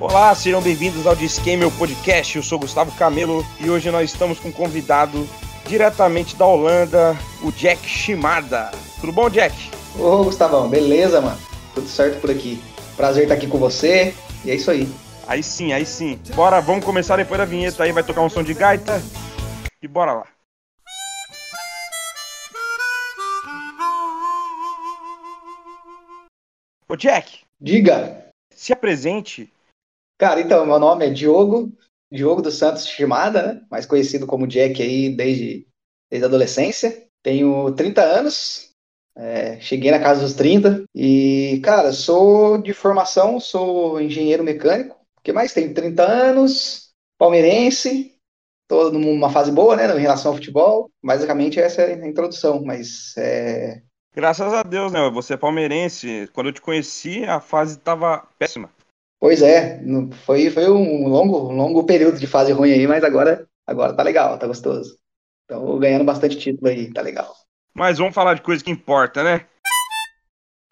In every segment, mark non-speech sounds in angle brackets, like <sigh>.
Olá, sejam bem-vindos ao Disque Podcast. Eu sou Gustavo Camelo e hoje nós estamos com um convidado diretamente da Holanda, o Jack Shimada. Tudo bom, Jack? Ô, Gustavão, beleza, mano? Tudo certo por aqui. Prazer estar aqui com você e é isso aí. Aí sim, aí sim. Bora, vamos começar depois da vinheta aí, vai tocar um som de gaita e bora lá. Ô Jack. Diga. Se apresente. Cara, então, meu nome é Diogo, Diogo dos Santos Shimada, né? Mais conhecido como Jack aí desde, desde a adolescência. Tenho 30 anos, é, cheguei na casa dos 30 e, cara, sou de formação, sou engenheiro mecânico. Que mais? Tenho 30 anos, palmeirense, tô numa fase boa, né, em relação ao futebol. Basicamente essa é a introdução, mas é, Graças a Deus, né? Você é palmeirense. Quando eu te conheci, a fase estava péssima. Pois é, foi, foi um longo, longo período de fase ruim aí, mas agora, agora tá legal, tá gostoso. Então, ganhando bastante título aí, tá legal. Mas vamos falar de coisa que importa, né?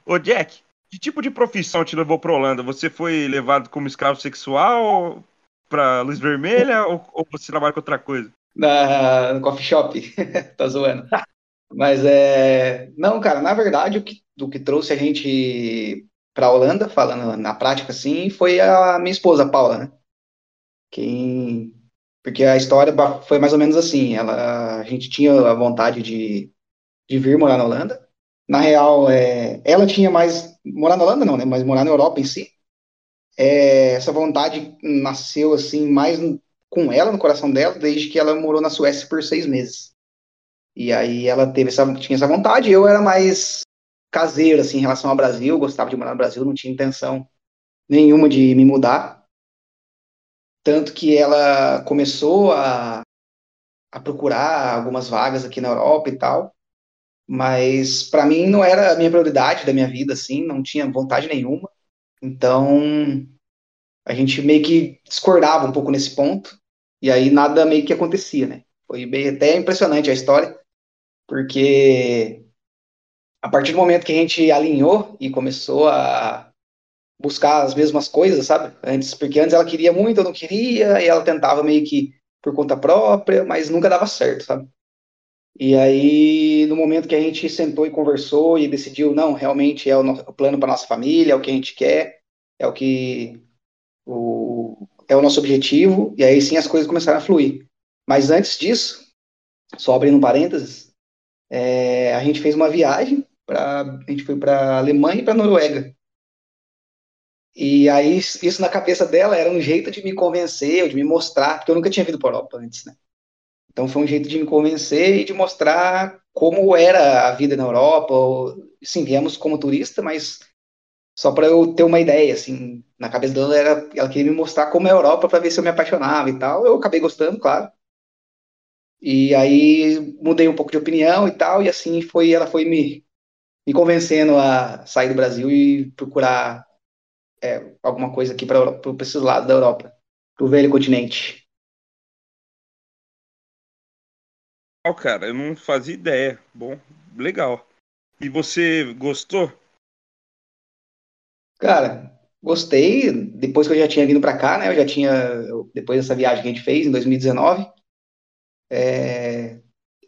Ô Jack, que tipo de profissão te levou pra Holanda? Você foi levado como escravo sexual pra luz vermelha ou, ou você trabalha com outra coisa? Na, no coffee shop, <laughs> tá zoando. Mas é. Não, cara, na verdade, o que, o que trouxe a gente para a Holanda, falando na prática assim, foi a minha esposa, a Paula, né? Quem... Porque a história foi mais ou menos assim: ela, a gente tinha a vontade de, de vir morar na Holanda. Na real, é, ela tinha mais. Morar na Holanda não, né? Mas morar na Europa em si. É, essa vontade nasceu assim mais com ela, no coração dela, desde que ela morou na Suécia por seis meses. E aí ela teve essa, tinha essa vontade, eu era mais caseiro, assim, em relação ao Brasil, gostava de morar no Brasil, não tinha intenção nenhuma de me mudar. Tanto que ela começou a, a procurar algumas vagas aqui na Europa e tal, mas para mim não era a minha prioridade da minha vida, assim, não tinha vontade nenhuma. Então a gente meio que discordava um pouco nesse ponto, e aí nada meio que acontecia, né? Foi bem até impressionante a história porque a partir do momento que a gente alinhou e começou a buscar as mesmas coisas, sabe? Antes, porque antes ela queria muito, eu não queria, e ela tentava meio que por conta própria, mas nunca dava certo, sabe? E aí, no momento que a gente sentou e conversou e decidiu, não, realmente é o, o plano para nossa família, é o que a gente quer, é o que o, é o nosso objetivo, e aí sim as coisas começaram a fluir. Mas antes disso, só abrindo parênteses, é, a gente fez uma viagem, pra, a gente foi para Alemanha e para Noruega. E aí, isso na cabeça dela era um jeito de me convencer, de me mostrar, porque eu nunca tinha vindo para a Europa antes, né? Então foi um jeito de me convencer e de mostrar como era a vida na Europa. Sim, viemos como turista, mas só para eu ter uma ideia, assim, na cabeça dela era, ela queria me mostrar como é a Europa para ver se eu me apaixonava e tal. Eu acabei gostando, claro. E aí mudei um pouco de opinião e tal, e assim foi, ela foi me, me convencendo a sair do Brasil e procurar é, alguma coisa aqui para esses lados da Europa, para o velho continente. Legal, cara, eu não fazia ideia. Bom, legal. E você gostou? Cara, gostei. Depois que eu já tinha vindo para cá, né? Eu já tinha, depois dessa viagem que a gente fez em 2019, é,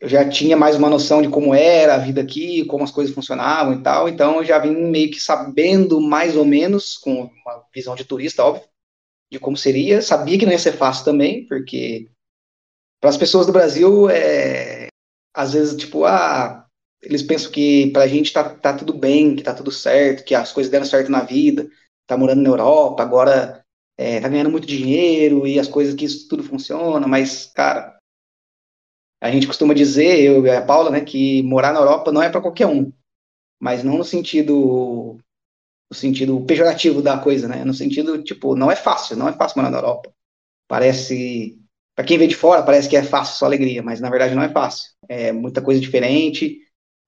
eu já tinha mais uma noção de como era a vida aqui, como as coisas funcionavam e tal, então eu já vim meio que sabendo mais ou menos, com uma visão de turista, óbvio, de como seria. Sabia que não ia ser fácil também, porque para as pessoas do Brasil, é, às vezes, tipo, ah, eles pensam que para a gente tá, tá tudo bem, que tá tudo certo, que as coisas deram certo na vida, tá morando na Europa, agora é, tá ganhando muito dinheiro e as coisas que isso tudo funciona, mas, cara, a gente costuma dizer, eu e a Paula, né, que morar na Europa não é para qualquer um, mas não no sentido no sentido pejorativo da coisa, né? No sentido, tipo, não é fácil, não é fácil morar na Europa. Parece, para quem vê de fora, parece que é fácil, só alegria, mas na verdade não é fácil. É muita coisa diferente,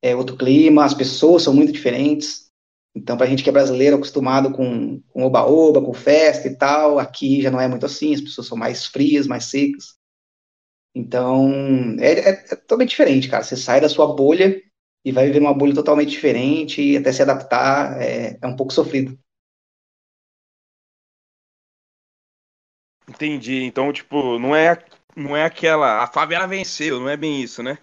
é outro clima, as pessoas são muito diferentes. Então, para a gente que é brasileiro, acostumado com oba-oba, com, com festa e tal, aqui já não é muito assim, as pessoas são mais frias, mais secas. Então, é, é, é, totalmente diferente, cara. Você sai da sua bolha e vai viver uma bolha totalmente diferente e até se adaptar é, é um pouco sofrido. Entendi. Então, tipo, não é, não é aquela. A favela venceu, não é bem isso, né?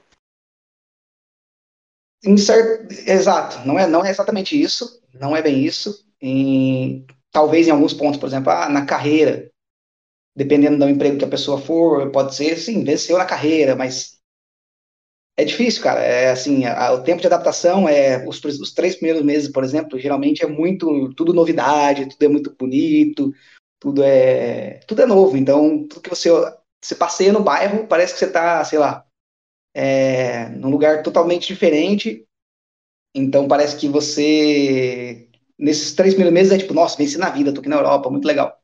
Certo, exato, não é, não é exatamente isso, não é bem isso. Em, talvez em alguns pontos, por exemplo, ah, na carreira, dependendo do emprego que a pessoa for, pode ser, sim, venceu na carreira, mas é difícil, cara. É assim, a, o tempo de adaptação é os, os, três primeiros meses, por exemplo, geralmente é muito tudo novidade, tudo é muito bonito, tudo é tudo é novo. Então, tudo que você você passeia no bairro, parece que você está, sei lá, é, num lugar totalmente diferente. Então, parece que você nesses três primeiros meses é tipo, nossa, venci na vida, tô aqui na Europa, muito legal.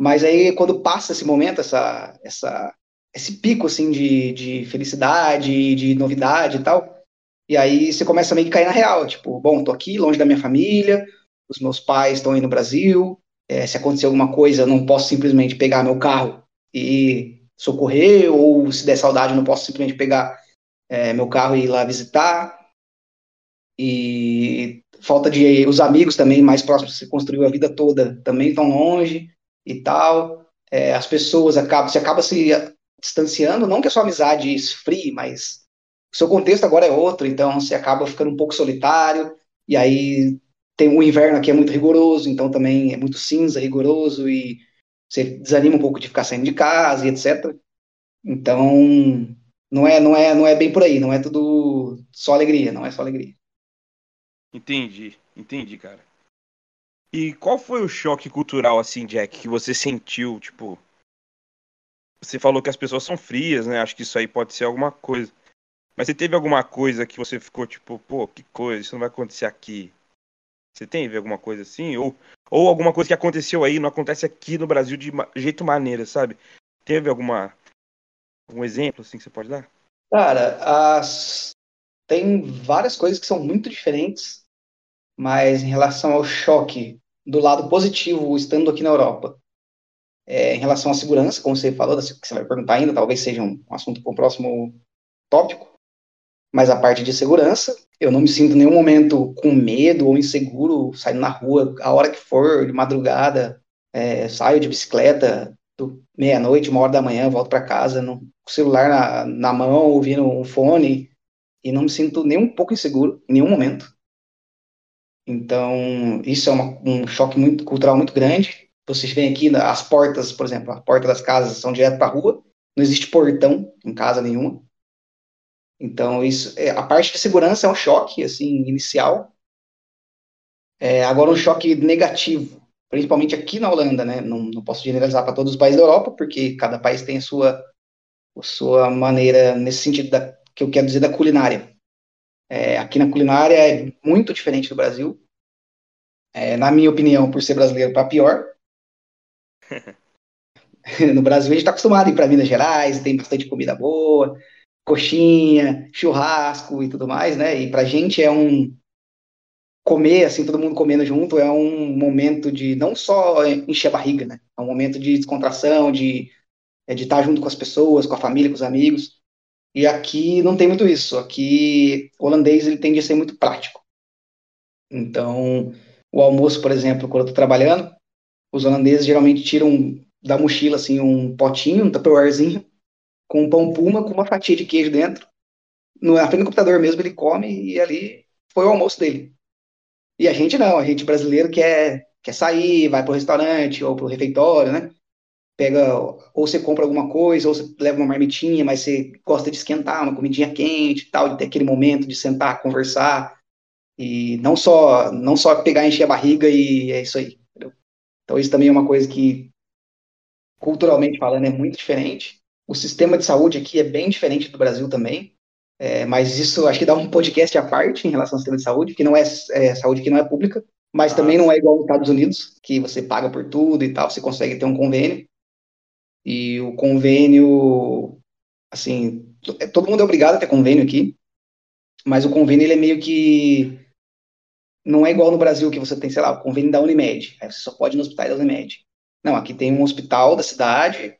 Mas aí, quando passa esse momento, essa, essa esse pico assim de, de felicidade, de novidade e tal. E aí você começa a meio que cair na real, tipo, bom, tô aqui longe da minha família, os meus pais estão aí no Brasil, é, se acontecer alguma coisa, não posso simplesmente pegar meu carro e socorrer, ou se der saudade, não posso simplesmente pegar é, meu carro e ir lá visitar. E falta de os amigos também mais próximos que você construiu a vida toda também estão longe e tal. É, as pessoas acabam, você acaba se distanciando, não que a sua amizade esfrie, mas o seu contexto agora é outro, então você acaba ficando um pouco solitário, e aí tem o inverno aqui é muito rigoroso, então também é muito cinza, rigoroso, e você desanima um pouco de ficar saindo de casa e etc. Então, não é, não é, não é bem por aí, não é tudo só alegria, não é só alegria. Entendi, entendi, cara. E qual foi o choque cultural, assim, Jack, que você sentiu, tipo, você falou que as pessoas são frias, né? Acho que isso aí pode ser alguma coisa. Mas você teve alguma coisa que você ficou tipo, pô, que coisa, isso não vai acontecer aqui. Você teve alguma coisa assim? Ou, ou alguma coisa que aconteceu aí não acontece aqui no Brasil de jeito maneira, sabe? Teve alguma algum exemplo assim que você pode dar? Cara, as... tem várias coisas que são muito diferentes, mas em relação ao choque do lado positivo estando aqui na Europa é, em relação à segurança, como você falou, que você vai perguntar ainda, talvez seja um, assunto para o próximo tópico, mas a parte de segurança, eu não me sinto em nenhum momento com medo ou inseguro saindo na rua, a hora que for, de madrugada, é, saio de bicicleta, meia-noite, uma hora da manhã, volto para casa, no, com o celular na, na mão, ouvindo um fone, e não me sinto nem um pouco inseguro em nenhum momento. Então, isso é uma, um choque muito cultural muito grande. Vocês veem aqui as portas, por exemplo, a porta das casas são direto para a rua, não existe portão em casa nenhuma. Então, isso, é, a parte de segurança é um choque, assim, inicial. É, agora, um choque negativo, principalmente aqui na Holanda, né? Não, não posso generalizar para todos os países da Europa, porque cada país tem a sua, a sua maneira, nesse sentido, da, que eu quero dizer, da culinária. É, aqui na culinária é muito diferente do Brasil. É, na minha opinião, por ser brasileiro, para pior. <laughs> no Brasil a gente está acostumado a ir para Minas Gerais, tem bastante comida boa, coxinha, churrasco e tudo mais, né? E para gente é um comer, assim, todo mundo comendo junto, é um momento de não só encher a barriga, né? É um momento de descontração, de é de estar junto com as pessoas, com a família, com os amigos. E aqui não tem muito isso. Aqui o holandês ele tende a ser muito prático. Então, o almoço, por exemplo, quando eu estou trabalhando, os holandeses geralmente tiram da mochila assim um potinho, um tupperwarezinho, com um pão puma com uma fatia de queijo dentro. No, na frente do computador mesmo ele come e ali foi o almoço dele. E a gente não, a gente brasileiro quer, quer sair, vai para o restaurante ou para o refeitório, né? Pega, ou você compra alguma coisa, ou você leva uma marmitinha, mas você gosta de esquentar uma comidinha quente e tal, de ter aquele momento de sentar, conversar, e não só, não só pegar, encher a barriga e é isso aí. Então, isso também é uma coisa que, culturalmente falando, é muito diferente. O sistema de saúde aqui é bem diferente do Brasil também, é, mas isso acho que dá um podcast à parte em relação ao sistema de saúde, que não é, é saúde que não é pública, mas ah, também não é igual nos Estados Unidos, que você paga por tudo e tal, você consegue ter um convênio. E o convênio, assim, todo mundo é obrigado a ter convênio aqui, mas o convênio ele é meio que não é igual no Brasil que você tem, sei lá, o convênio da Unimed. Aí você só pode ir no hospital da Unimed. Não, aqui tem um hospital da cidade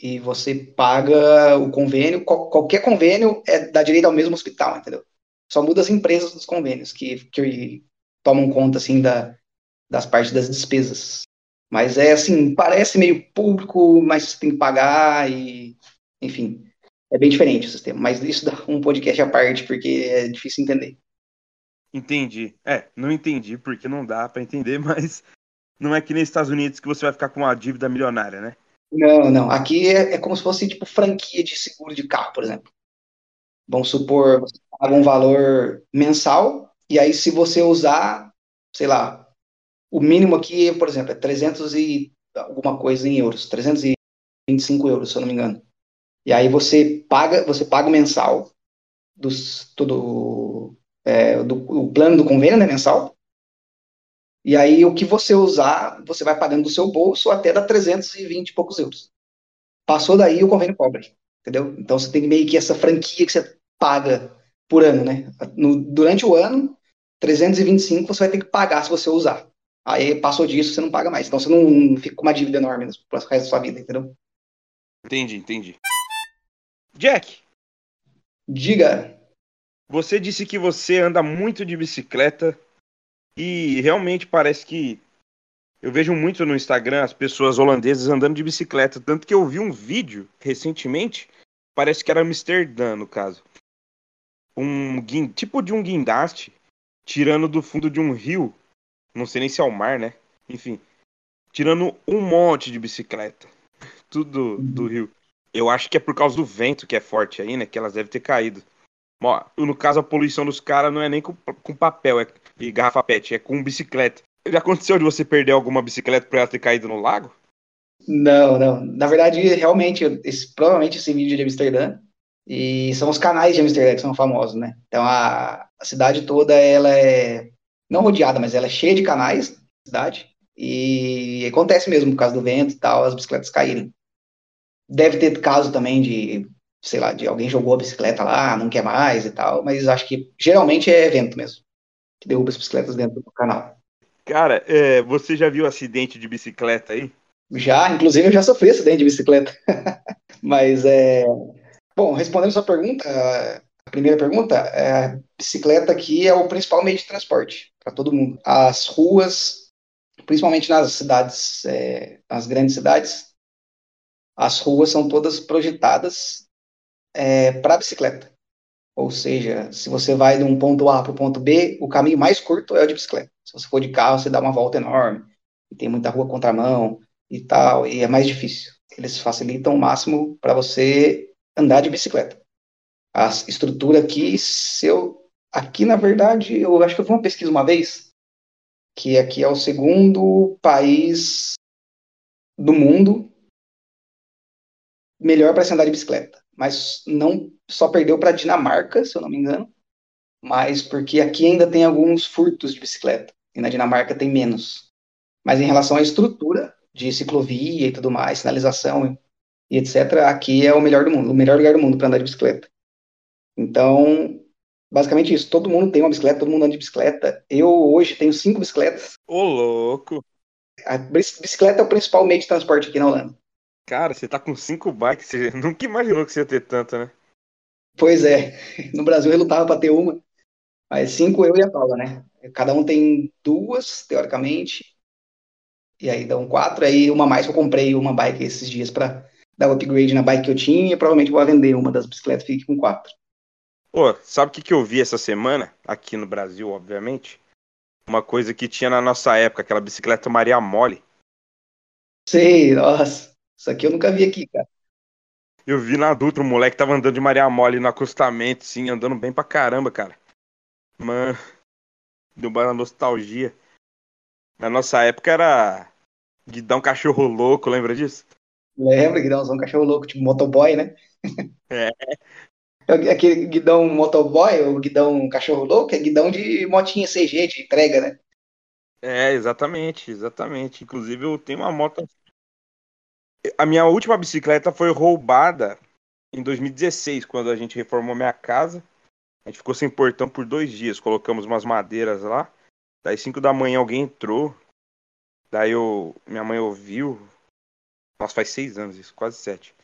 e você paga o convênio. qualquer convênio é dá direito ao mesmo hospital, entendeu? Só muda as empresas dos convênios que, que tomam conta assim da, das partes das despesas. Mas é assim, parece meio público, mas tem que pagar e, enfim, é bem diferente o sistema. Mas isso dá um podcast à parte, porque é difícil entender. Entendi. É, não entendi porque não dá para entender, <laughs> mas não é que nem Estados Unidos que você vai ficar com uma dívida milionária, né? Não, não. Aqui é, é como se fosse tipo franquia de seguro de carro, por exemplo. Vamos supor, você paga um valor mensal, e aí se você usar, sei lá, o mínimo aqui, por exemplo, é 300 e alguma coisa em euros, 325 euros, se eu não me engano. E aí você paga, você paga o mensal dos, todo, é, do, o plano do convênio né, mensal. E aí o que você usar, você vai pagando do seu bolso até dar 320 e poucos euros. Passou daí, o convênio cobre, entendeu? Então você tem meio que essa franquia que você paga por ano, né? No, durante o ano, 325 você vai ter que pagar se você usar. Aí passou disso, você não paga mais. Então você não fica com uma dívida enorme pro resto da sua vida, entendeu? Entendi, entendi. Jack. Diga. Você disse que você anda muito de bicicleta e realmente parece que eu vejo muito no Instagram as pessoas holandesas andando de bicicleta, tanto que eu vi um vídeo recentemente, parece que era Amsterdã no caso. Um tipo de um guindaste tirando do fundo de um rio, não sei nem se é o mar, né? Enfim, tirando um monte de bicicleta, <laughs> tudo do rio. Eu acho que é por causa do vento que é forte aí, né? Que elas devem ter caído. No caso, a poluição dos caras não é nem com, com papel é, e garrafa pet, é com bicicleta. Já aconteceu de você perder alguma bicicleta por ela ter caído no lago? Não, não. Na verdade, realmente, esse, provavelmente esse vídeo de Amsterdã, e são os canais de Amsterdã que são famosos, né? Então a, a cidade toda, ela é não rodeada, mas ela é cheia de canais, cidade, e acontece mesmo por causa do vento e tal, as bicicletas caírem. Deve ter caso também de, sei lá, de alguém jogou a bicicleta lá, não quer mais e tal, mas acho que geralmente é evento mesmo, que derruba as bicicletas dentro do canal. Cara, é, você já viu acidente de bicicleta aí? Já, inclusive eu já sofri acidente de bicicleta. <laughs> mas é. Bom, respondendo sua pergunta, a primeira pergunta, é, a bicicleta aqui é o principal meio de transporte para todo mundo. As ruas, principalmente nas cidades, é, nas grandes cidades, as ruas são todas projetadas é, para bicicleta. Ou seja, se você vai de um ponto A para o ponto B, o caminho mais curto é o de bicicleta. Se você for de carro, você dá uma volta enorme, e tem muita rua contramão e tal, e é mais difícil. Eles facilitam o máximo para você andar de bicicleta. A estrutura aqui, se eu, aqui na verdade, eu acho que eu fiz uma pesquisa uma vez, que aqui é o segundo país do mundo melhor para se andar de bicicleta. Mas não só perdeu para a Dinamarca, se eu não me engano, mas porque aqui ainda tem alguns furtos de bicicleta e na Dinamarca tem menos. Mas em relação à estrutura de ciclovia e tudo mais, sinalização e etc, aqui é o melhor do mundo, o melhor lugar do mundo para andar de bicicleta. Então, basicamente isso. Todo mundo tem uma bicicleta, todo mundo anda de bicicleta. Eu hoje tenho cinco bicicletas. Ô, louco! A bicicleta é o principal meio de transporte aqui na Holanda. Cara, você tá com cinco bikes, você <laughs> nunca imaginou que você ia ter tanto, né? Pois é, <laughs> no Brasil eu lutava pra ter uma, mas cinco eu e a Paula, né? Cada um tem duas, teoricamente, e aí dão quatro, aí uma mais eu comprei uma bike esses dias pra dar o upgrade na bike que eu tinha e provavelmente vou vender uma das bicicletas, fique com quatro. Pô, sabe o que, que eu vi essa semana, aqui no Brasil, obviamente? Uma coisa que tinha na nossa época, aquela bicicleta Maria Mole. Sei, nossa. Isso aqui eu nunca vi aqui, cara. Eu vi na Dutra, o moleque tava andando de Maria Mole no acostamento, sim, andando bem pra caramba, cara. Mano, deu uma nostalgia. Na nossa época era Guidão Cachorro Louco, lembra disso? Lembra, Guidãozão Cachorro Louco, tipo motoboy, né? É. Aquele guidão motoboy, ou guidão cachorro louco, é guidão de motinha CG, de entrega, né? É, exatamente, exatamente. Inclusive eu tenho uma moto a minha última bicicleta foi roubada em 2016, quando a gente reformou minha casa. A gente ficou sem portão por dois dias. Colocamos umas madeiras lá. Daí, 5 da manhã, alguém entrou. Daí, eu, minha mãe ouviu. Nossa, faz seis anos isso, quase sete.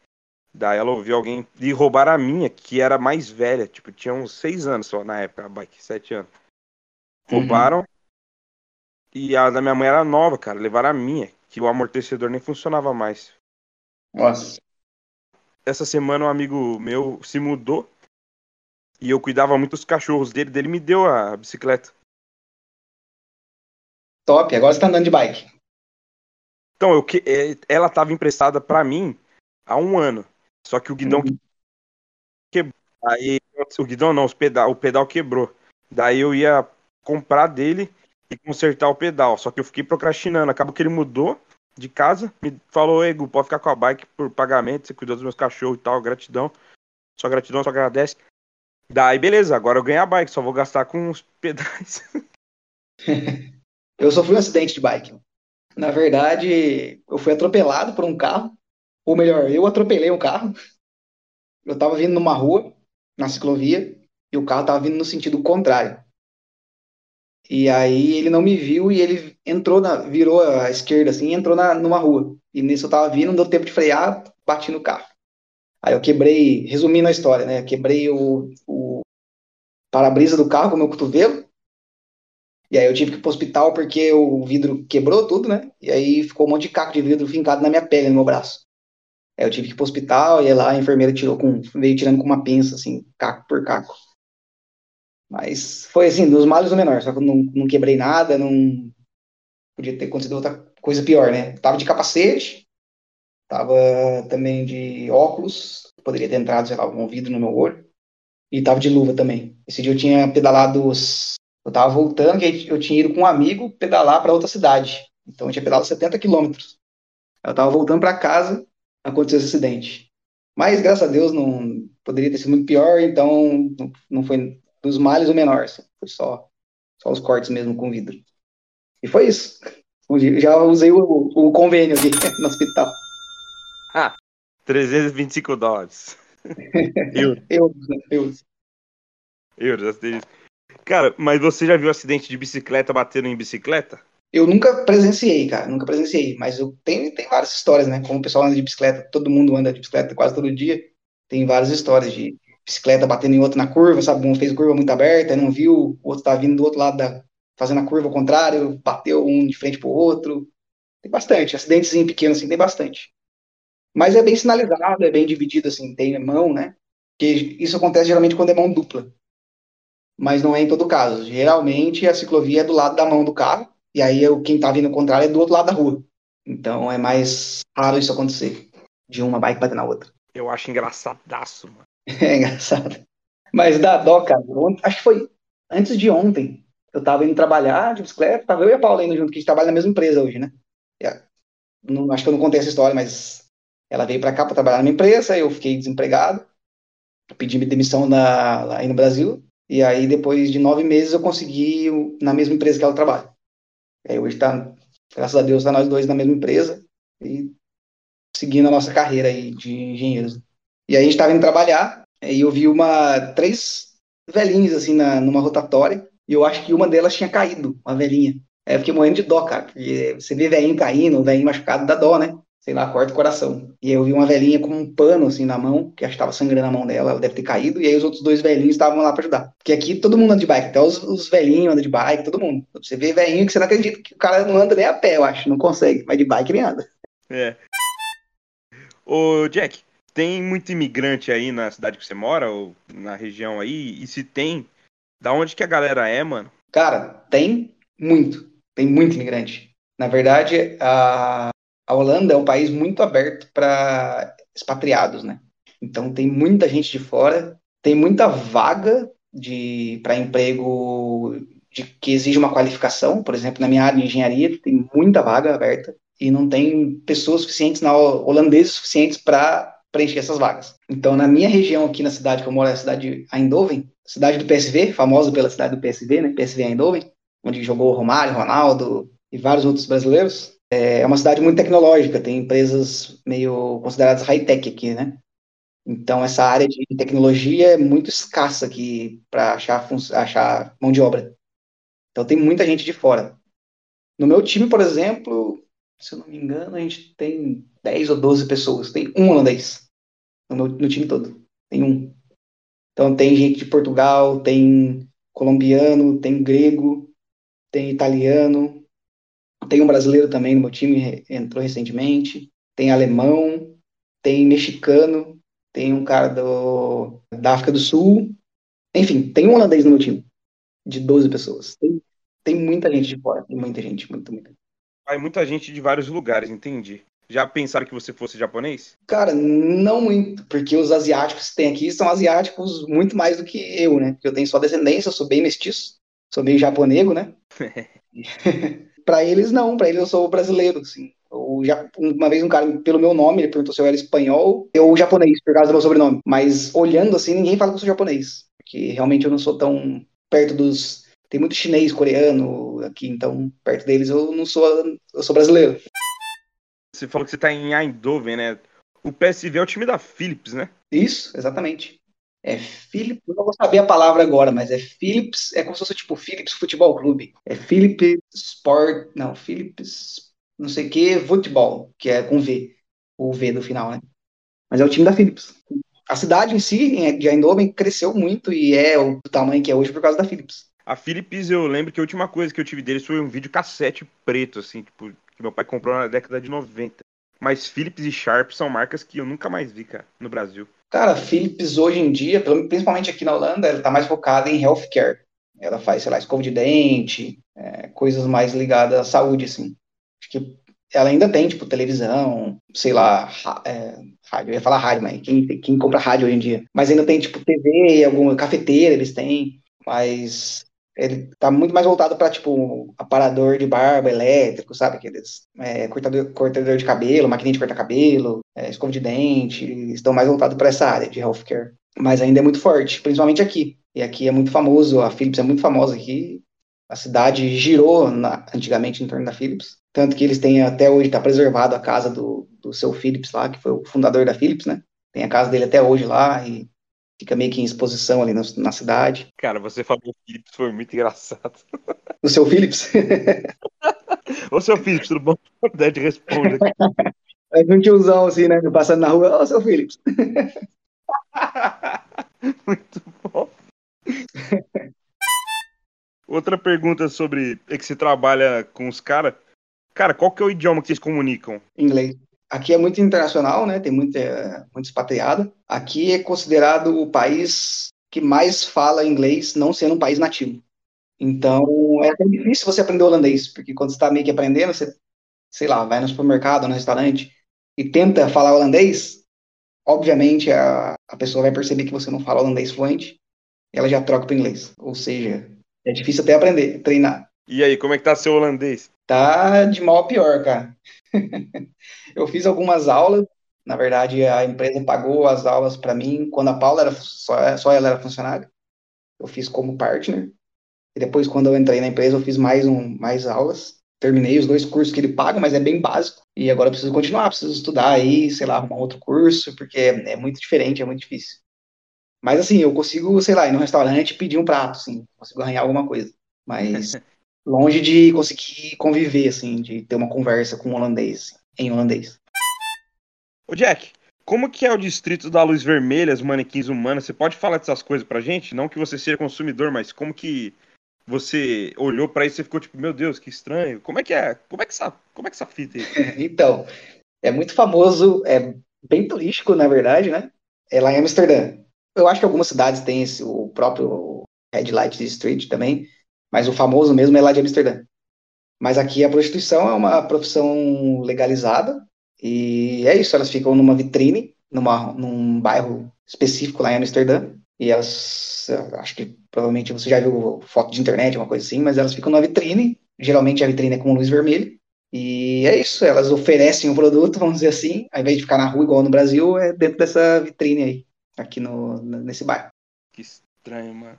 Daí, ela ouviu alguém. E roubaram a minha, que era mais velha. Tipo, tinha uns seis anos só na época, a bike, sete anos. Uhum. Roubaram. Uhum. E a da minha mãe era nova, cara. Levaram a minha que o amortecedor nem funcionava mais. Nossa. Essa semana um amigo meu se mudou e eu cuidava muito dos cachorros dele, dele me deu a bicicleta. Top, agora você tá andando de bike. Então, eu, que- é, ela estava emprestada para mim há um ano. Só que o guidão Uhum. quebrou. Aí, o guidão não, pedal, o pedal quebrou. Daí eu ia comprar dele e consertar o pedal. Só que eu fiquei procrastinando. Acabou que ele mudou de casa, me falou, Ego, pode ficar com a bike por pagamento, você cuidou dos meus cachorros e tal, gratidão. Só gratidão, só agradece. Daí, beleza, agora eu ganhei a bike, só vou gastar com os <laughs> pedais. Eu sofri um acidente de bike. Na verdade, eu fui atropelado por um carro. Ou melhor, eu atropelei um carro. Eu tava vindo numa rua, na ciclovia, e o carro tava vindo no sentido contrário. E aí ele não me viu e ele entrou na, virou à esquerda assim, entrou na, numa rua. E nisso eu tava vindo, não deu tempo de frear, bati no carro. Aí eu quebrei, resumindo a história, né? Quebrei o, o para-brisa do carro com o meu cotovelo. E aí eu tive que ir pro hospital porque o vidro quebrou tudo, né? E aí ficou um monte de caco de vidro fincado na minha pele, no meu braço. Aí eu tive que ir pro hospital e lá a enfermeira tirou com, veio tirando com uma pinça, assim, caco por caco. Mas foi assim, dos males o menor, só que eu não, não quebrei nada, não podia ter acontecido outra coisa pior, né? Tava de capacete, tava também de óculos, poderia ter entrado, sei lá, algum vidro no meu olho, e tava de luva também. Esse dia eu tinha pedalado, os- eu tava voltando, que eu tinha ido com um amigo pedalar para outra cidade, então eu tinha pedalado 70 quilômetros. Eu tava voltando para casa, aconteceu esse acidente. Mas, graças a Deus, não poderia ter sido muito pior, então não, foi dos males o menor, assim. foi só, só os cortes mesmo com vidro. E foi isso. Eu Já usei o, o convênio aqui <laughs> no hospital. 325 dólares. Euros, <laughs> Eu, eu, euros, asterisco. Cara, mas você já viu acidente de bicicleta batendo em bicicleta? Eu nunca presenciei, cara, nunca presenciei, mas eu tenho, tem várias histórias, né? Como o pessoal anda de bicicleta, todo mundo anda de bicicleta quase todo dia. Tem várias histórias de bicicleta batendo em outro na curva, sabe? Um fez curva muito aberta, não viu, o outro tá vindo do outro lado da, fazendo a curva ao contrário, bateu um de frente pro outro. Tem bastante, acidentezinho pequeno assim, tem bastante. Mas é bem sinalizado, é bem dividido assim, tem mão, né? Porque isso acontece geralmente quando é mão dupla. Mas não é em todo caso. Geralmente a ciclovia é do lado da mão do carro, e aí o- quem tá vindo ao contrário é do outro lado da rua. Então é mais raro isso acontecer, de uma bike bater na outra. Eu acho engraçadaço, mano. <laughs> É engraçado. Mas dá dó, cara. Acho que foi antes de ontem. Eu tava indo trabalhar de bicicleta, tava eu e a Paula indo junto, que a gente trabalha na mesma empresa hoje, né? Não- acho que eu não contei essa história, mas ela veio pra cá pra trabalhar na minha empresa, eu fiquei desempregado, pedi demissão na, aí no Brasil, e aí depois de nove meses eu consegui na mesma empresa que ela trabalha. Aí hoje tá, graças a Deus, tá nós dois na mesma empresa e seguindo a nossa carreira aí de engenheiros. E aí a gente tava indo trabalhar, e eu vi uma, três velhinhas assim na, numa rotatória, e eu acho que uma delas tinha caído, uma velhinha. Aí eu fiquei morrendo de dó, cara, porque você vê velhinho caindo, velhinho machucado, dá dó, né? Sei lá, corta o coração. E aí eu vi uma velhinha com um pano assim na mão, que acho que tava sangrando a mão dela, ela deve ter caído, e aí os outros dois velhinhos estavam lá pra ajudar. Porque aqui todo mundo anda de bike, até os, os velhinhos andam de bike, todo mundo. Você vê velhinho que você não acredita que o cara não anda nem a pé, eu acho, não consegue, mas de bike ele anda. É. Ô, Jack, tem muito imigrante aí na cidade que você mora, ou na região aí? E se tem, da onde que a galera é, mano? Cara, tem muito, tem muito imigrante. Na verdade, a, a Holanda é um país muito aberto para expatriados, né? Então tem muita gente de fora, tem muita vaga de para emprego de, que exige uma qualificação. Por exemplo, na minha área de engenharia tem muita vaga aberta e não tem pessoas suficientes na holandeses suficientes para preencher essas vagas. Então, na minha região aqui na cidade que eu moro, é a cidade de Eindhoven, cidade do PSV, famosa pela cidade do PSV, né? PSV Eindhoven, onde jogou Romário, Ronaldo e vários outros brasileiros. É uma cidade muito tecnológica, tem empresas meio consideradas high-tech aqui, né? Então, essa área de tecnologia é muito escassa aqui para achar, achar mão de obra. Então, tem muita gente de fora. No meu time, por exemplo, se eu não me engano, a gente tem 10 ou 12 pessoas. Tem um holandês no, meu, no time todo. Tem um. Então, tem gente de Portugal, tem colombiano, tem grego, tem italiano, Tem um brasileiro também no meu time, entrou recentemente. Tem alemão, tem mexicano, tem um cara do, da África do Sul. Enfim, tem um holandês no meu time, de 12 pessoas. Tem, tem muita gente de fora, tem muita gente, muito, muita. Vai muita gente de vários lugares, entendi. Já pensaram que você fosse japonês? Cara, não muito, porque os asiáticos que tem aqui são asiáticos muito mais do que eu, né? Eu tenho só descendência, eu sou bem mestiço, sou meio japonego, né? <laughs> para eles não, para eles eu sou brasileiro, assim. Eu já, uma vez um cara, pelo meu nome, ele perguntou se eu era espanhol ou japonês, por causa do meu sobrenome. Mas olhando assim, ninguém fala que eu sou japonês, porque realmente eu não sou tão perto dos. Tem muito chinês, coreano aqui, então perto deles eu não sou, eu sou brasileiro. Você falou que você tá em Eindhoven, né? O PSV é o time da Philips, né? Isso, exatamente. É Philips, não vou saber a palavra agora, mas é Philips, é como se fosse tipo Philips Futebol Clube. É Philips Sport, não, Philips, não sei o que, Futebol, que é com V, o V do final, né? Mas é o time da Philips. A cidade em si, de Eindhoven, cresceu muito e é o tamanho que é hoje por causa da Philips. A Philips, eu lembro que a última coisa que eu tive deles foi um vídeo cassete preto, assim, tipo, que meu pai comprou na década de 90. Mas Philips e Sharp são marcas que eu nunca mais vi, cara, no Brasil. Cara, a Philips hoje em dia, principalmente aqui na Holanda, ela tá mais focada em healthcare. Ela faz, sei lá, escova de dente, é, coisas mais ligadas à saúde, assim. Acho que ela ainda tem, tipo, televisão, sei lá, é, rádio. Eu ia falar rádio, mas quem, quem compra rádio hoje em dia? Mas ainda tem, tipo, TV, alguma cafeteira eles têm. Mas ele tá muito mais voltado para tipo aparador de barba elétrico, sabe? Aqueles é, cortador, cortador de cabelo, maquininha de cortar cabelo, é, escova de dente, estão mais voltados para essa área de healthcare. Mas ainda é muito forte, principalmente aqui. E aqui é muito famoso, a Philips é muito famosa aqui. A cidade girou na, antigamente em torno da Philips. Tanto que eles têm até hoje, está preservado a casa do, do seu Philips lá, que foi o fundador da Philips, né? Tem a casa dele até hoje lá e fica meio que em exposição ali na, na cidade. Cara, você falou Philips, foi muito engraçado. <laughs> O seu Philips? <laughs> Ô, seu Philips, tudo bom? Dede responde aqui. É um tiozão assim, né? Passando na rua, ô, seu Philips. <laughs> muito bom. Outra pergunta sobre é que você trabalha com os caras. Cara, qual que é o idioma que vocês comunicam? Inglês. Aqui é muito internacional, né? Tem muita, muito expatriado. Aqui é considerado o país que mais fala inglês, não sendo um país nativo. Então, é até difícil você aprender holandês, porque quando você está meio que aprendendo, você, sei lá, vai no supermercado, no restaurante e tenta falar holandês, obviamente a, a pessoa vai perceber que você não fala holandês fluente, e ela já troca para inglês. Ou seja, é difícil até aprender, treinar. E aí, como é que tá seu holandês? Tá de mal a pior, cara. <laughs> eu fiz algumas aulas, na verdade a empresa pagou as aulas para mim quando a Paula era só, só ela era funcionária. Eu fiz como partner. E depois quando eu entrei na empresa eu fiz mais um mais aulas. Terminei os dois cursos que ele paga, mas é bem básico. E agora eu preciso continuar, preciso estudar aí, sei lá, arrumar outro curso, porque é, é muito diferente, é muito difícil. Mas assim, eu consigo, sei lá, ir num restaurante e pedir um prato, assim, consigo arranhar alguma coisa. Mas <laughs> longe de conseguir conviver, assim, de ter uma conversa com um holandês, em holandês. Ô Jack, como que é o distrito da luz vermelha, os manequins humanos? Você pode falar dessas coisas pra gente? Não que você seja consumidor, mas como que você olhou para isso e ficou tipo, meu Deus, que estranho. Como é que é? Como é que essa, como é que essa fita aí? <laughs> então, é muito famoso, é bem turístico, na verdade, né? É lá em Amsterdã. Eu acho que algumas cidades têm esse, o próprio Red Light District também, mas o famoso mesmo é lá de Amsterdã. Mas aqui a prostituição é uma profissão legalizada e é isso, elas ficam numa vitrine, numa, num bairro específico lá em Amsterdã e elas, acho que provavelmente você já viu foto de internet, uma coisa assim, mas elas ficam numa vitrine, geralmente a vitrine é com luz vermelha e é isso, elas oferecem o produto, <laughs> vamos dizer assim, ao invés de ficar na rua igual no Brasil, é dentro dessa vitrine aí, aqui no, nesse bairro. Que estranho, mano.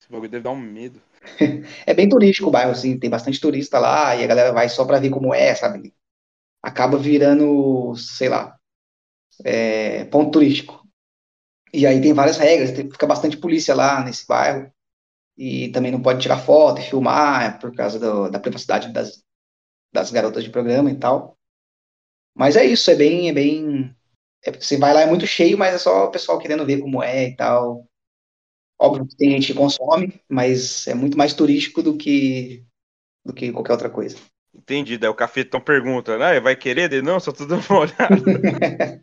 Esse bagulho deve dar um medo. <laughs> é bem turístico o bairro, assim, tem bastante turista lá e a galera vai só pra ver como é, sabe? Acaba virando, sei lá, é, ponto turístico. E aí tem várias regras, tem, fica bastante polícia lá nesse bairro e também não pode tirar foto e filmar por causa do, da privacidade das, das garotas de programa e tal. Mas é isso, é bem, é bem. É, você vai lá é muito cheio, mas é só o pessoal querendo ver como é e tal. Óbvio que tem gente que consome, mas é muito mais turístico do que, do que qualquer outra coisa. Entendi. Daí o cafetão pergunta, né? Vai querer? Ele, não, só tô dando uma <laughs> olhada. <laughs>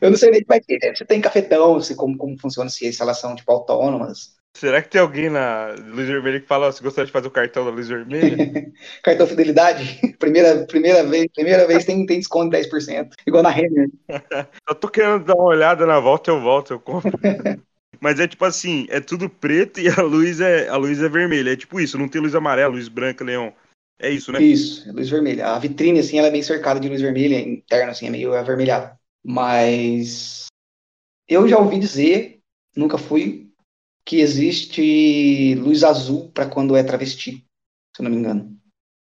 eu não sei nem como é que é. Você tem cafetão, se, como, como funciona se instalação tipo autônomas. Será que tem alguém na Luz Vermelha que fala se gostaria de fazer o cartão da Luz Vermelha? <laughs> cartão fidelidade? Primeira, primeira vez, primeira vez tem, tem desconto de 10%. Igual na Renner. eu tô querendo dar uma olhada na volta, eu volto, eu compro. Mas é tipo assim, é tudo preto e a luz é a luz é vermelha. É tipo isso, não tem luz amarela, luz branca, leão. É isso, né? Isso, é luz vermelha. A vitrine, assim, ela é meio cercada de luz vermelha, interna, assim, é meio avermelhada. Mas eu já ouvi dizer, nunca fui, que existe luz azul para quando é travesti, se eu não me engano.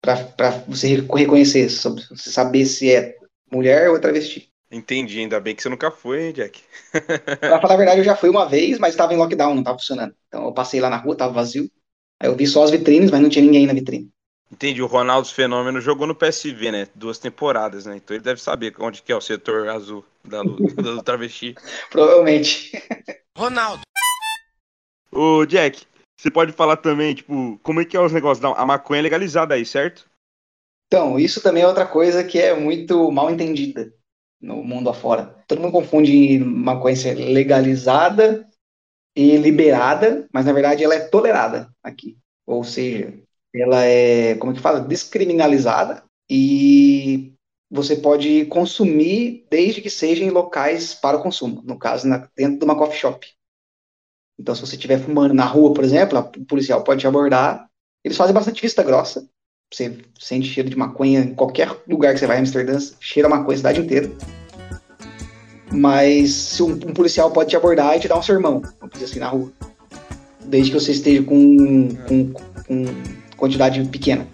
Para você reconhecer, você saber se é mulher ou é travesti. Entendi, ainda bem que você nunca foi, hein, Jack? <laughs> pra falar a verdade, eu já fui uma vez, mas estava em lockdown, não estava funcionando. Então eu passei lá na rua, tava vazio. Aí eu vi só as vitrines, mas não tinha ninguém na vitrine. Entendi, o Ronaldo Fenômeno jogou no PSV, né? Duas temporadas, né? Então ele deve saber onde que é o setor azul da, <laughs> do travesti. <laughs> Provavelmente. Ronaldo. Ô, Jack, você pode falar também, tipo, como é que é os negócios da a maconha legalizada aí, certo? Então, isso também é outra coisa que é muito mal entendida no mundo afora. Todo mundo confunde maconha legalizada e liberada, mas na verdade ela é tolerada aqui. Ou seja, ela é, como é que fala, descriminalizada e você pode consumir desde que seja em locais para o consumo, no caso, na, dentro de uma coffee shop. Então, se você estiver fumando na rua, por exemplo, o policial pode te abordar. Eles fazem bastante vista grossa. Você sente cheiro de maconha em qualquer lugar que você vai em Amsterdã, cheira maconha a cidade inteira. Mas se um, um, policial pode te abordar e te dar um sermão, vamos dizer assim, na rua. Desde que você esteja com, com, com quantidade pequena.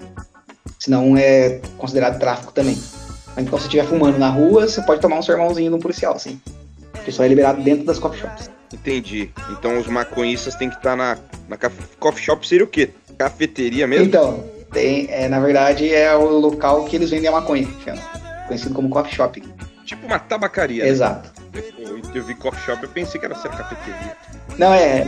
Senão é considerado tráfico também. Mas então, se estiver fumando na rua, você pode tomar um sermãozinho no policial, sim. Porque só é liberado dentro das coffee shops. Entendi. Então os maconhistas têm que estar na, na coffee shop, seria o quê? Cafeteria mesmo? Então, tem, é, na verdade é o local que eles vendem a maconha, conhecido como coffee shop. Tipo uma tabacaria. Né? Exato. Né? Eu, eu, vi coffee shop, eu pensei que era ser cafeteria. Não, é,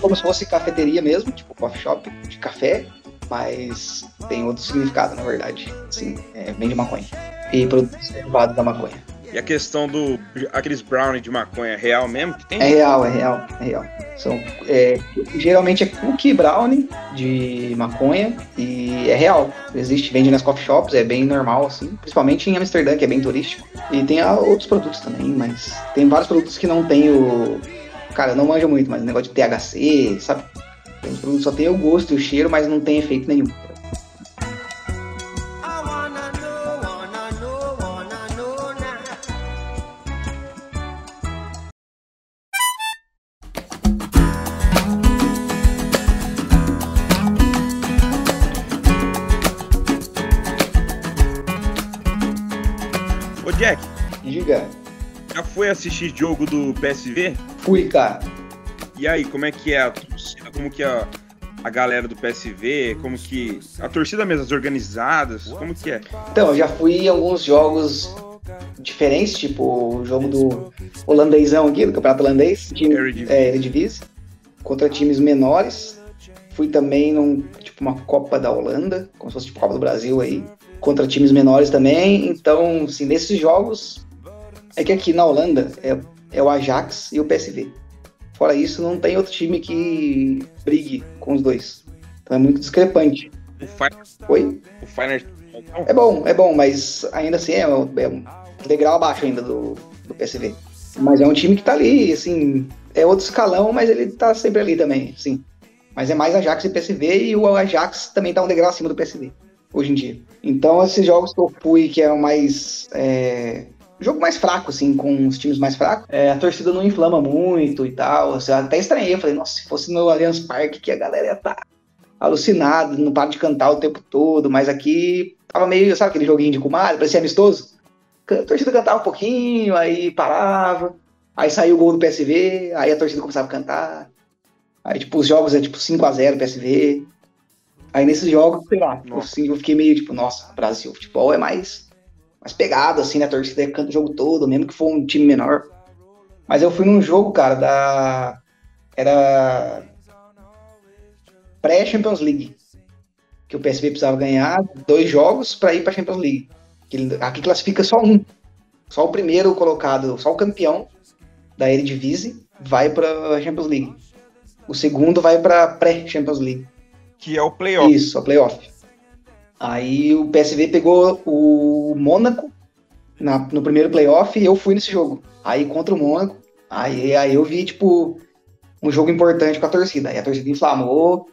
como se fosse cafeteria mesmo, tipo coffee shop de café, mas tem outro significado, na verdade. Sim, é, vende maconha. E produtos derivados da maconha. E a questão do. aqueles brownie de maconha é real mesmo que tem? É real, é real, é real. São, é, geralmente é cookie brownie de maconha e é real. Existe, vende nas coffee shops, é bem normal, assim. Principalmente em Amsterdã, que é bem turístico. E tem outros produtos também, mas tem vários produtos que não tem o. Cara, eu não manjo muito, mas o negócio de THC, sabe? Tem produtos só tem o gosto e o cheiro, mas não tem efeito nenhum. Jack. Diga. Já foi assistir jogo do PSV? Fui, cara. E aí, como é que é a torcida? Como que é a galera do PSV? Como que. A torcida mesmo, as organizadas? Como que é? Então, eu já fui em alguns jogos diferentes, tipo o jogo do holandêsão aqui, do Campeonato Holandês, time. É, Eredivisie, contra times menores. Fui também num, tipo, uma Copa da Holanda, como se fosse tipo Copa do Brasil aí contra times menores também. Então, assim, nesses jogos, é que aqui na Holanda é, é o Ajax e o PSV. Fora isso, não tem outro time que brigue com os dois. Então é muito discrepante. O Fire... Oi? O Feyenoord... É bom, é bom, mas ainda assim é um, é um degrau abaixo ainda do, do PSV. Mas é um time que tá ali, assim, é outro escalão, mas ele tá sempre ali também, sim. Mas é mais Ajax e PSV e o Ajax também tá um degrau acima do PSV hoje em dia. Então, esses jogos que eu fui, que o mais. É, jogo mais fraco, assim, com os times mais fracos, é, a torcida não inflama muito e tal. Assim, até estranhei, eu falei, nossa, se fosse no Allianz Parque, que a galera ia estar tá alucinada, não para de cantar o tempo todo, mas aqui tava meio, sabe aquele joguinho de comadre, parecia amistoso? A torcida cantava um pouquinho, aí parava, aí saiu o gol do PSV, aí a torcida começava a cantar. Aí, tipo, os jogos é tipo 5 a 0 PSV. Aí nesses jogos, sei lá, assim, eu fiquei meio tipo, nossa, Brasil, futebol é mais, mais pegado, assim, né? A torcida canta o jogo todo, mesmo que for um time menor. Mas eu fui num jogo, cara, da. Era. Pré-Champions League. que o PSV precisava ganhar dois jogos para ir para a Champions League. Aqui classifica só um. Só o primeiro colocado, só o campeão da Eredivisie vai para a Champions League. O segundo vai para pré-Champions League. Que é o playoff. Isso, a playoff. Aí o PSV pegou o Mônaco na, no primeiro playoff e eu fui nesse jogo. Aí contra o Mônaco, aí, aí eu vi, tipo, um jogo importante com a torcida. Aí a torcida inflamou,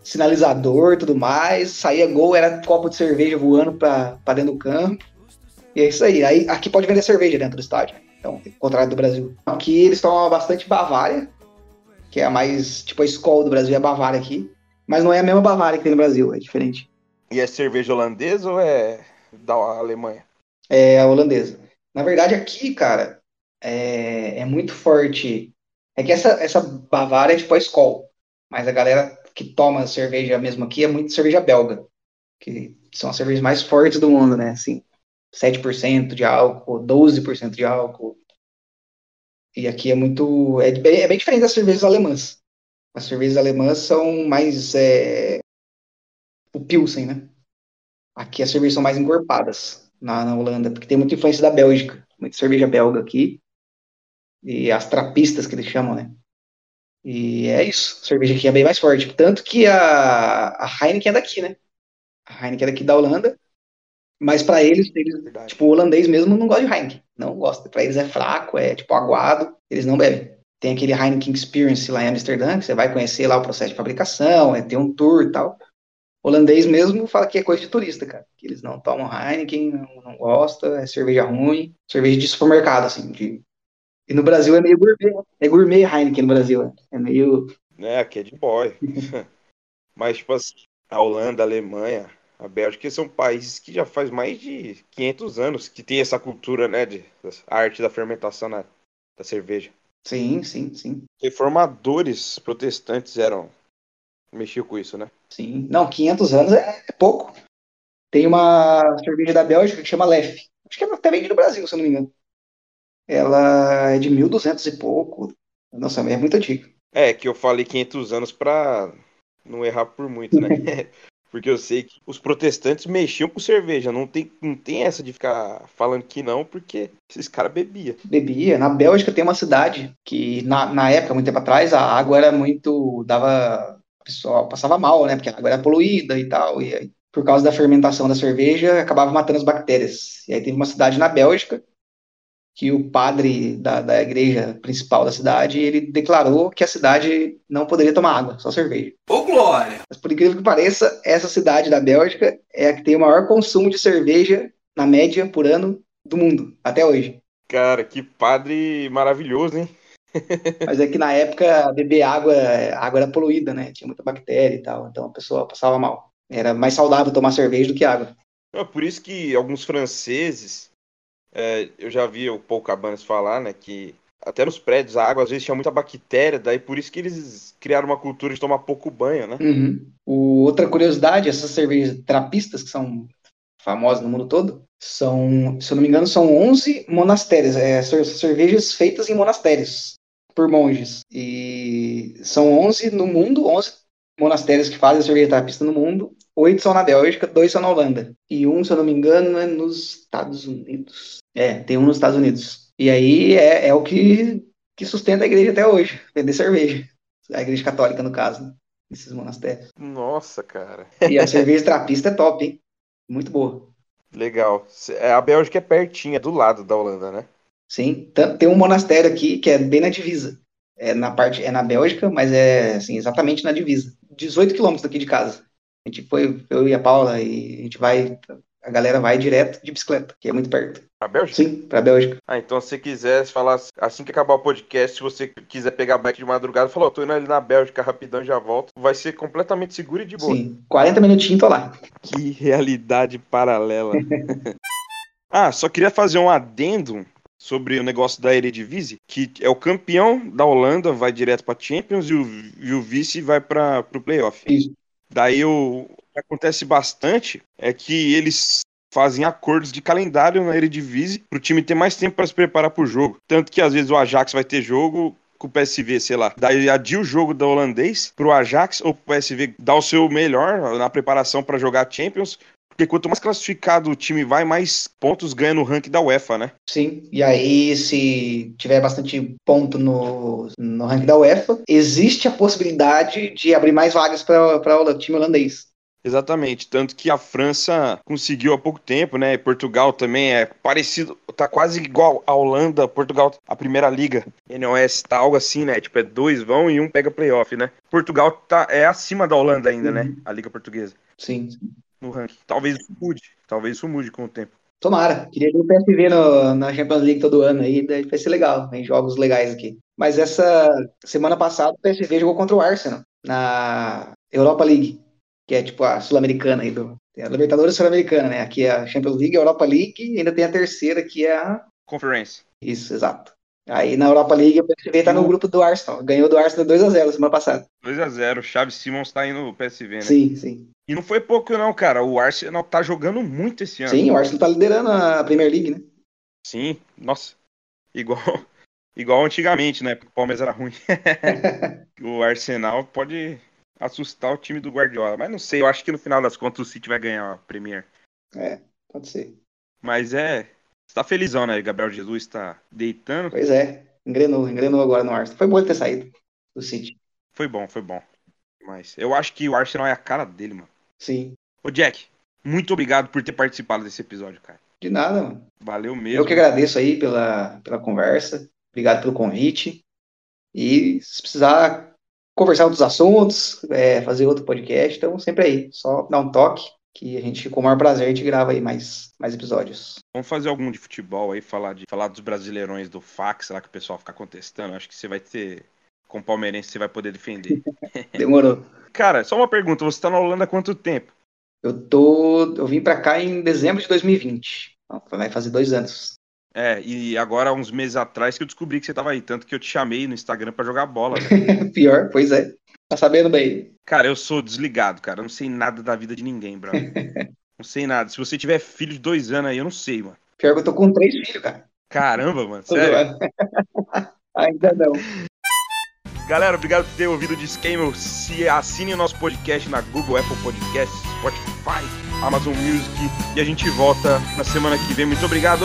sinalizador tudo mais, saía gol, era copo de cerveja voando para dentro do campo. E é isso aí. Aí aqui pode vender cerveja dentro do estádio. Então, contrário do Brasil. Aqui eles tomam bastante Bavária, que é a mais, tipo, a escola do Brasil é a Bavária aqui. Mas não é a mesma Bavária que tem no Brasil, é diferente. E é cerveja holandesa ou é da Alemanha? É a holandesa. Na verdade, aqui, cara, é, é muito forte. É que essa, essa Bavária é tipo a Skol. Mas a galera que toma cerveja mesmo aqui é muito cerveja belga. Que são as cervejas mais fortes do mundo, né? Assim, 7% de álcool, 12% de álcool. E aqui é muito. É é bem diferente das cervejas alemãs. As cervejas alemãs são mais. É, o Pilsen, né? Aqui as cervejas são mais encorpadas na, na Holanda, porque tem muita influência da Bélgica. Muita cerveja belga aqui. E as trapistas que eles chamam, né? E é isso. A cerveja aqui é bem mais forte. Tanto que a, a Heineken é daqui, né? A Heineken é daqui da Holanda. Mas para eles, eles tipo, o holandês mesmo não gosta de Heineken. Não gosta. Para eles é fraco, é tipo aguado, eles não bebem. Tem aquele Heineken Experience lá em Amsterdã, que você vai conhecer lá o processo de fabricação, é, tem um tour e tal. O holandês mesmo fala que é coisa de turista, cara. Que eles não tomam Heineken, não, não gostam, é cerveja ruim, cerveja de supermercado, assim. De... E no Brasil é meio gourmet. É gourmet Heineken no Brasil. É meio. É, aqui é de boy. <laughs> Mas, tipo assim, a Holanda, a Alemanha, a Bélgica são países que já faz mais de 500 anos que tem essa cultura, né, de a arte da fermentação na, da cerveja. Sim, sim, sim. Reformadores protestantes eram mexiam com isso, né? Sim. Não, 500 anos é, é pouco. Tem uma cerveja da Bélgica que chama Lef. Acho que é até vende no Brasil, se eu não me engano. Ela é de 1200 e pouco. Nossa, é muito antiga. É, que eu falei 500 anos pra não errar por muito, né? <laughs> Porque eu sei que os protestantes mexiam com cerveja. Não tem, não tem essa de ficar falando que não, porque esses caras bebiam. Bebia. Na Bélgica tem uma cidade que, na, na época, muito tempo atrás, a água era muito. dava. O pessoal passava mal, né? Porque a água era poluída e tal. E aí, por causa da fermentação da cerveja, acabava matando as bactérias. E aí teve uma cidade na Bélgica que o padre da, da igreja principal da cidade, ele declarou que a cidade não poderia tomar água, só cerveja. Ô, Glória! Mas por incrível que pareça, essa cidade da Bélgica é a que tem o maior consumo de cerveja, na média, por ano, do mundo, até hoje. Cara, que padre maravilhoso, hein? <laughs> Mas é que na época beber água, água era poluída, né? Tinha muita bactéria e tal, então a pessoa passava mal. Era mais saudável tomar cerveja do que água. É por isso que alguns franceses é, eu já vi o Paul Cabanes falar, né, que até nos prédios a água às vezes tinha muita bactéria, daí por isso que eles criaram uma cultura de tomar pouco banho, né? Uhum. O, outra curiosidade, essas cervejas trapistas, que são famosas no mundo todo, são, se eu não me engano, são 11 monastérios, é, cervejas feitas em monastérios, por monges. E são 11 no mundo, 11 monastérios que fazem cerveja trapista no mundo, oito são na Bélgica, dois são na Holanda. E um, se eu não me engano, é nos Estados Unidos. É, tem um nos Estados Unidos. E aí é, é o que, que sustenta a igreja até hoje, vender cerveja. A igreja católica, no caso, né? esses monastérios. Nossa, cara. E a cerveja trapista é top, hein? Muito boa. Legal. É, a Bélgica é pertinha, do lado da Holanda, né? Sim. Tem um monastério aqui que é bem na divisa. É na parte, é na Bélgica, mas é assim, exatamente na divisa. 18 quilômetros daqui de casa. A gente foi, eu e a Paula, e a gente vai a galera vai direto de bicicleta, que é muito perto. Pra Bélgica? Sim, pra Bélgica. Ah, então se você quiser falar, assim que acabar o podcast, se você quiser pegar bike de madrugada, falou, tô indo ali na Bélgica rapidão já volto, vai ser completamente seguro e de boa. Sim, 40 minutinhos tô lá. Que realidade paralela. <laughs> ah, só queria fazer um adendo sobre o negócio da Eredivisie, que é o campeão da Holanda vai direto para Champions e o, e o vice vai para o playoff. Isso. Daí o, que acontece bastante é que eles fazem acordos de calendário na Eredivisie para o time ter mais tempo para se preparar para o jogo. Tanto que às vezes o Ajax vai ter jogo com o PSV, sei lá, daí adia o jogo do holandês pro Ajax ou pro PSV dar o seu melhor na preparação para jogar Champions, porque quanto mais classificado o time vai, mais pontos ganha no ranking da UEFA, né? Sim, e aí se tiver bastante ponto no, no ranking da UEFA, existe a possibilidade de abrir mais vagas para o time holandês. Exatamente, tanto que a França conseguiu há pouco tempo, né? Portugal também é parecido, tá quase igual a Holanda, Portugal, a primeira liga, NOS tá algo assim, né? Tipo, é dois vão e um pega playoff, né? Portugal tá, é acima da Holanda ainda, né? uhum. né? A liga portuguesa. Sim. No ranking. Talvez isso mude, talvez isso mude com o tempo. Tomara, queria ver o PSV no, na Champions League todo ano aí, daí vai ser legal, tem jogos legais aqui. Mas essa semana passada o PSV jogou contra o Arsenal na Europa League que é tipo a Sul-Americana aí do. A Libertadores Sul-Americana, né? Aqui é a Champions League, a Europa League, e ainda tem a terceira, que é a. Conference. Isso, exato. Aí na Europa League o PSV tá no grupo do Arsenal. Ganhou do Arsenal 2x0 semana passada. 2x0. Chaves Simons tá indo no PSV, né? Sim, sim. E não foi pouco, não, cara. O Arsenal tá jogando muito esse ano. Sim, o Arsenal tá liderando a Premier League, né? Sim, nossa. Igual, <laughs> igual antigamente, né? Porque o Palmeiras era ruim. <laughs> o Arsenal pode assustar o time do Guardiola. Mas não sei, eu acho que no final das contas o City vai ganhar a Premier. É, pode ser. Mas é. Você tá felizão, né? Gabriel Jesus tá deitando. Pois é, engrenou, engrenou agora no Arsenal. Foi bom ele ter saído do City. Foi bom, foi bom. Mas eu acho que o Arsenal é a cara dele, mano. Sim. Ô, Jack, muito obrigado por ter participado desse episódio, cara. De nada, mano. Valeu mesmo. Eu que agradeço aí pela, pela conversa. Obrigado pelo convite. E se precisar conversar outros assuntos, é, fazer outro podcast, então sempre aí, só dar um toque, que a gente, com o maior prazer, gente grava aí mais, mais episódios. Vamos fazer algum de futebol aí, falar, de, falar dos brasileirões do fax, lá que o pessoal fica contestando, acho que você vai ter, com palmeirense, você vai poder defender. <laughs> Demorou. Cara, só uma pergunta, você tá na Holanda há quanto tempo? Eu tô, eu vim para cá em dezembro de 2020, então, vai fazer dois anos. É, e agora, uns meses atrás, que eu descobri que você tava aí. Tanto que eu te chamei no Instagram para jogar bola. <laughs> Pior, pois é. Tá sabendo bem. Cara, eu sou desligado, cara. Eu não sei nada da vida de ninguém, bro. <laughs> não sei nada. Se você tiver filho de dois anos aí, eu não sei, mano. Pior que eu tô com três filhos, cara. Caramba, mano. Sério? <laughs> Ainda não. Galera, obrigado por ter ouvido o Disclaimer. Se assine o nosso podcast na Google, Apple Podcasts, Spotify, Amazon Music. E a gente volta na semana que vem. Muito obrigado!